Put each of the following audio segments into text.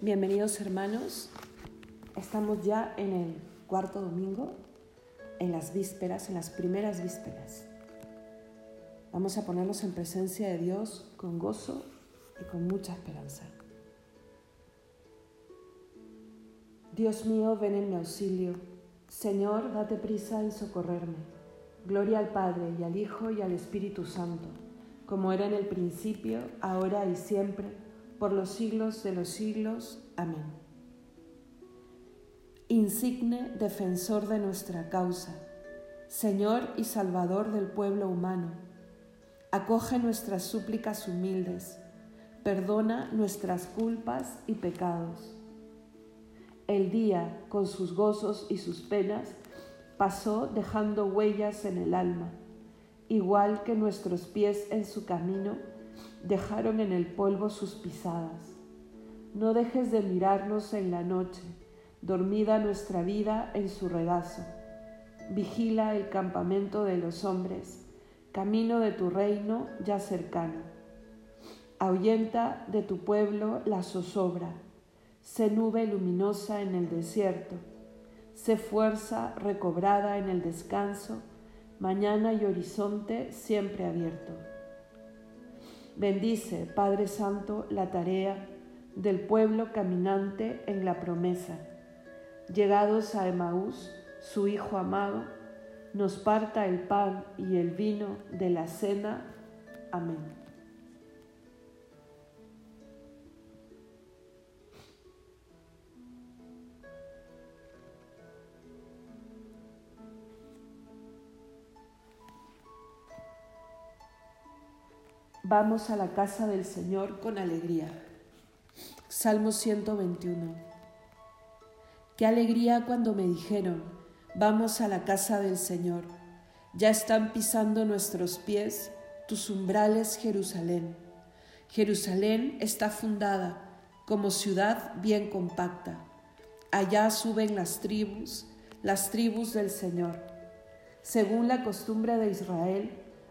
Bienvenidos hermanos, estamos ya en el cuarto domingo, en las vísperas, en las primeras vísperas. Vamos a ponernos en presencia de Dios con gozo y con mucha esperanza. Dios mío, ven en mi auxilio. Señor, date prisa en socorrerme. Gloria al Padre y al Hijo y al Espíritu Santo, como era en el principio, ahora y siempre por los siglos de los siglos. Amén. Insigne defensor de nuestra causa, Señor y Salvador del pueblo humano, acoge nuestras súplicas humildes, perdona nuestras culpas y pecados. El día, con sus gozos y sus penas, pasó dejando huellas en el alma, igual que nuestros pies en su camino, dejaron en el polvo sus pisadas. No dejes de mirarnos en la noche, dormida nuestra vida en su regazo. Vigila el campamento de los hombres, camino de tu reino ya cercano. Ahuyenta de tu pueblo la zozobra, sé nube luminosa en el desierto, sé fuerza recobrada en el descanso, mañana y horizonte siempre abierto. Bendice, Padre Santo, la tarea del pueblo caminante en la promesa. Llegados a Emaús, su Hijo amado, nos parta el pan y el vino de la cena. Amén. Vamos a la casa del Señor con alegría. Salmo 121. Qué alegría cuando me dijeron, vamos a la casa del Señor. Ya están pisando nuestros pies tus umbrales, Jerusalén. Jerusalén está fundada como ciudad bien compacta. Allá suben las tribus, las tribus del Señor. Según la costumbre de Israel,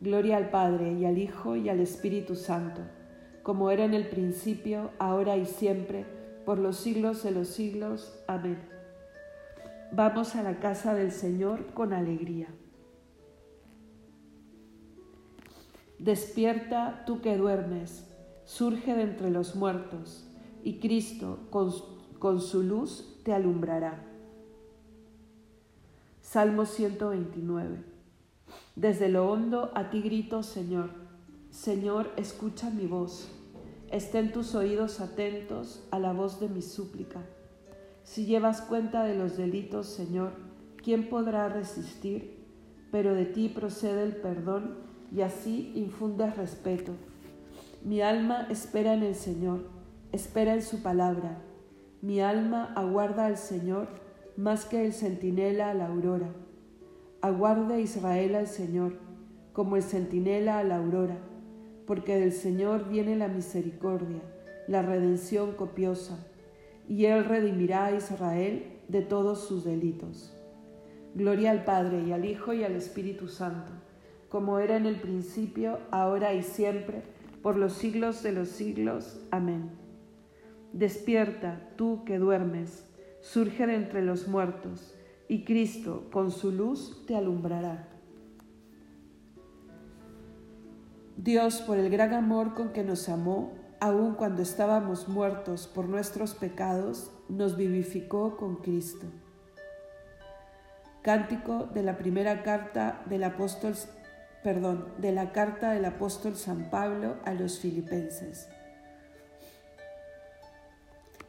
Gloria al Padre y al Hijo y al Espíritu Santo, como era en el principio, ahora y siempre, por los siglos de los siglos. Amén. Vamos a la casa del Señor con alegría. Despierta tú que duermes, surge de entre los muertos, y Cristo con, su luz te alumbrará. Salmo 129. Desde lo hondo a ti grito, Señor. Señor, escucha mi voz. Estén tus oídos atentos a la voz de mi súplica. Si llevas cuenta de los delitos, Señor, ¿quién podrá resistir? Pero de ti procede el perdón y así infundes respeto. Mi alma espera en el Señor, espera en su palabra. Mi alma aguarda al Señor más que el centinela a la aurora Aguarde Israel al Señor, como el centinela a la aurora, porque del Señor viene la misericordia, la redención copiosa, y Él redimirá a Israel de todos sus delitos. Gloria al Padre y al Hijo y al Espíritu Santo, como era en el principio, ahora y siempre, por los siglos de los siglos. Amén. Despierta, tú que duermes, surge de entre los muertos y Cristo con su luz te alumbrará. Dios, por el gran amor con que nos amó, aun cuando estábamos muertos por nuestros pecados, nos vivificó con Cristo. Cántico de la primera carta del apóstol, perdón, de la carta del apóstol San Pablo a los filipenses.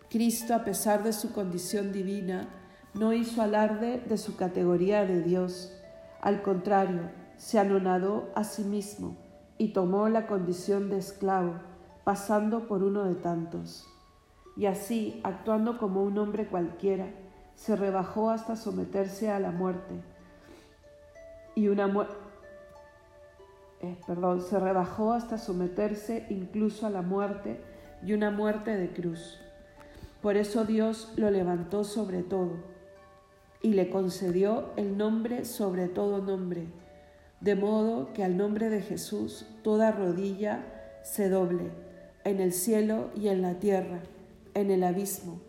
Cristo, a pesar de su condición divina, no hizo alarde de su categoría de Dios. Al contrario, se anonadó a sí mismo y tomó la condición de esclavo pasando por uno de tantos. Y así, actuando como un hombre cualquiera, se rebajó hasta someterse a la muerte. Y una muerte eh, perdón, se rebajó hasta someterse incluso a la muerte y una muerte de cruz. Por eso Dios lo levantó sobre todo y le concedió el nombre sobre todo nombre, de modo que al nombre de Jesús toda rodilla se doble, en el cielo y en la tierra, en el abismo,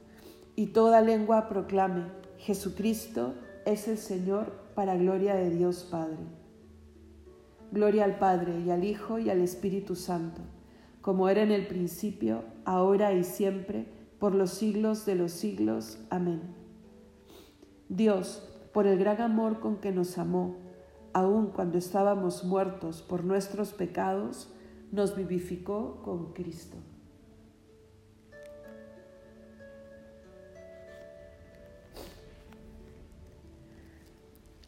y toda lengua proclame, Jesucristo es el Señor para gloria de Dios Padre. Gloria al Padre y al Hijo y al Espíritu Santo, como era en el principio, ahora y siempre, por los siglos de los siglos. Amén. Dios, por el gran amor con que nos amó, aun cuando estábamos muertos por nuestros pecados, nos vivificó con Cristo.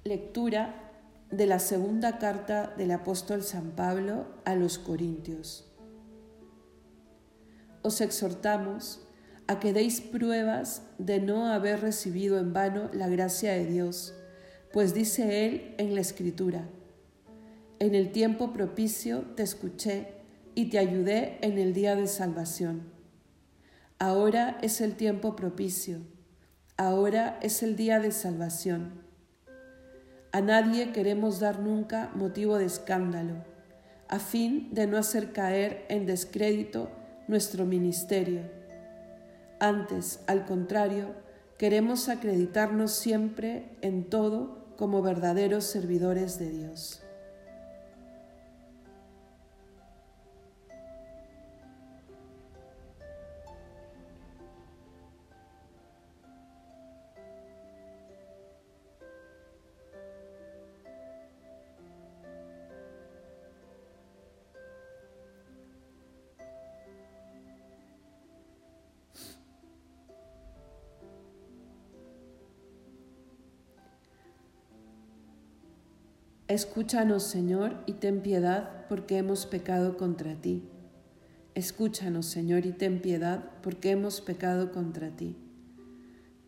Lectura de la segunda carta del apóstol San Pablo a los Corintios. Os exhortamos a que deis pruebas de no haber recibido en vano la gracia de Dios, pues dice Él en la Escritura, en el tiempo propicio te escuché y te ayudé en el día de salvación. Ahora es el tiempo propicio, ahora es el día de salvación. A nadie queremos dar nunca motivo de escándalo, a fin de no hacer caer en descrédito nuestro ministerio. Antes, al contrario, queremos acreditarnos siempre en todo como verdaderos servidores de Dios. Escúchanos, Señor, y ten piedad, porque hemos pecado contra ti. Escúchanos, Señor, y ten piedad, porque hemos pecado contra ti.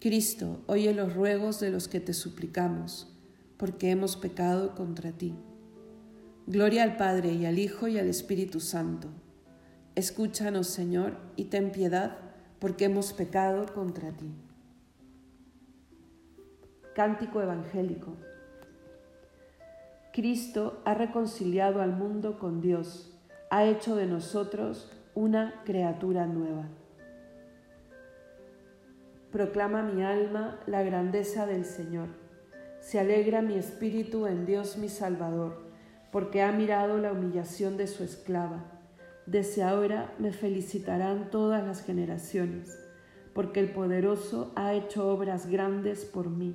Cristo, oye los ruegos de los que te suplicamos, porque hemos pecado contra ti. Gloria al Padre y al Hijo y al Espíritu Santo. Escúchanos, Señor, y ten piedad, porque hemos pecado contra ti. Cántico Evangélico. Cristo ha reconciliado al mundo con Dios, ha hecho de nosotros una criatura nueva. Proclama mi alma la grandeza del Señor. Se alegra mi espíritu en Dios mi Salvador, porque ha mirado la humillación de su esclava. Desde ahora me felicitarán todas las generaciones, porque el poderoso ha hecho obras grandes por mí.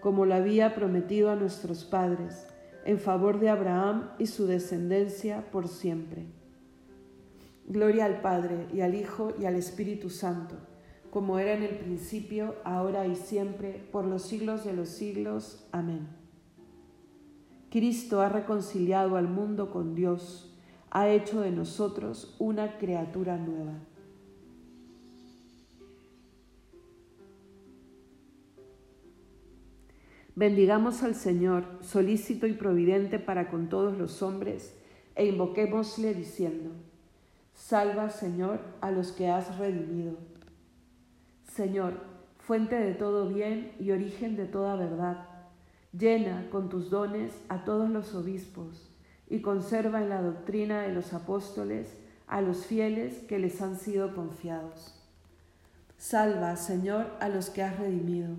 como lo había prometido a nuestros padres, en favor de Abraham y su descendencia por siempre. Gloria al Padre y al Hijo y al Espíritu Santo, como era en el principio, ahora y siempre, por los siglos de los siglos. Amén. Cristo ha reconciliado al mundo con Dios, ha hecho de nosotros una criatura nueva. Bendigamos al Señor, solícito y providente para con todos los hombres, e invoquémosle diciendo, Salva, Señor, a los que has redimido. Señor, fuente de todo bien y origen de toda verdad, llena con tus dones a todos los obispos y conserva en la doctrina de los apóstoles a los fieles que les han sido confiados. Salva, Señor, a los que has redimido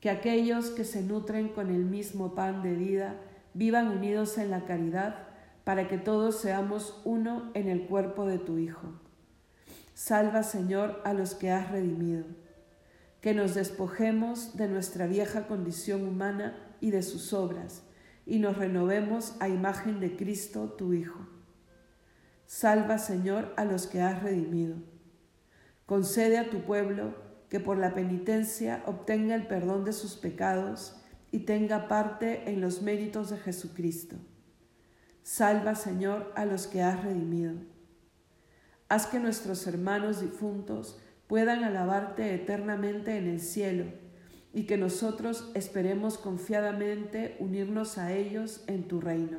que aquellos que se nutren con el mismo pan de vida vivan unidos en la caridad para que todos seamos uno en el cuerpo de tu Hijo. Salva, Señor, a los que has redimido, que nos despojemos de nuestra vieja condición humana y de sus obras, y nos renovemos a imagen de Cristo, tu Hijo. Salva, Señor, a los que has redimido. Concede a tu pueblo que por la penitencia obtenga el perdón de sus pecados y tenga parte en los méritos de Jesucristo. Salva, Señor, a los que has redimido. Haz que nuestros hermanos difuntos puedan alabarte eternamente en el cielo y que nosotros esperemos confiadamente unirnos a ellos en tu reino.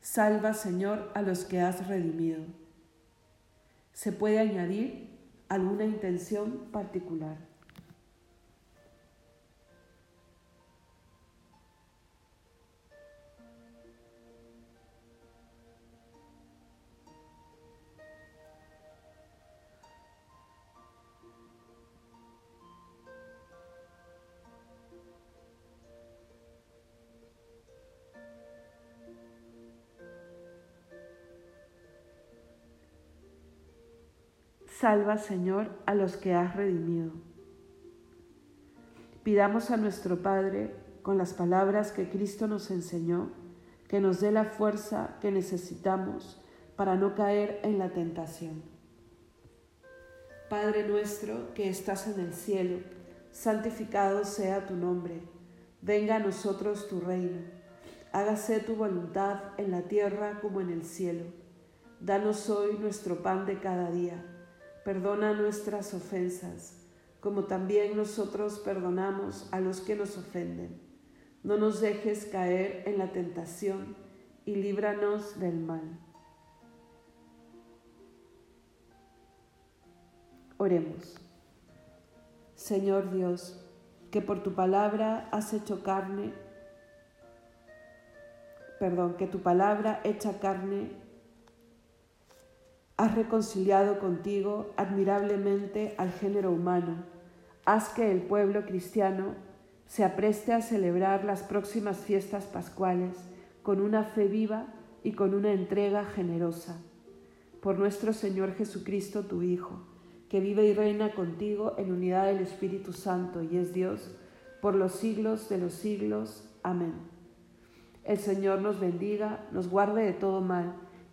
Salva, Señor, a los que has redimido. ¿Se puede añadir alguna intención particular? Salva, Señor, a los que has redimido. Pidamos a nuestro Padre, con las palabras que Cristo nos enseñó, que nos dé la fuerza que necesitamos para no caer en la tentación. Padre nuestro que estás en el cielo, santificado sea tu nombre, venga a nosotros tu reino, hágase tu voluntad en la tierra como en el cielo. Danos hoy nuestro pan de cada día Perdona nuestras ofensas, como también nosotros perdonamos a los que nos ofenden. No nos dejes caer en la tentación y líbranos del mal. Oremos. Señor Dios, que por tu palabra has hecho carne, perdón, que tu palabra hecha carne Has reconciliado contigo admirablemente al género humano. Haz que el pueblo cristiano se apreste a celebrar las próximas fiestas pascuales con una fe viva y con una entrega generosa. Por nuestro Señor Jesucristo, tu Hijo, que vive y reina contigo en unidad del Espíritu Santo y es Dios por los siglos de los siglos. Amén. El Señor nos bendiga, nos guarde de todo mal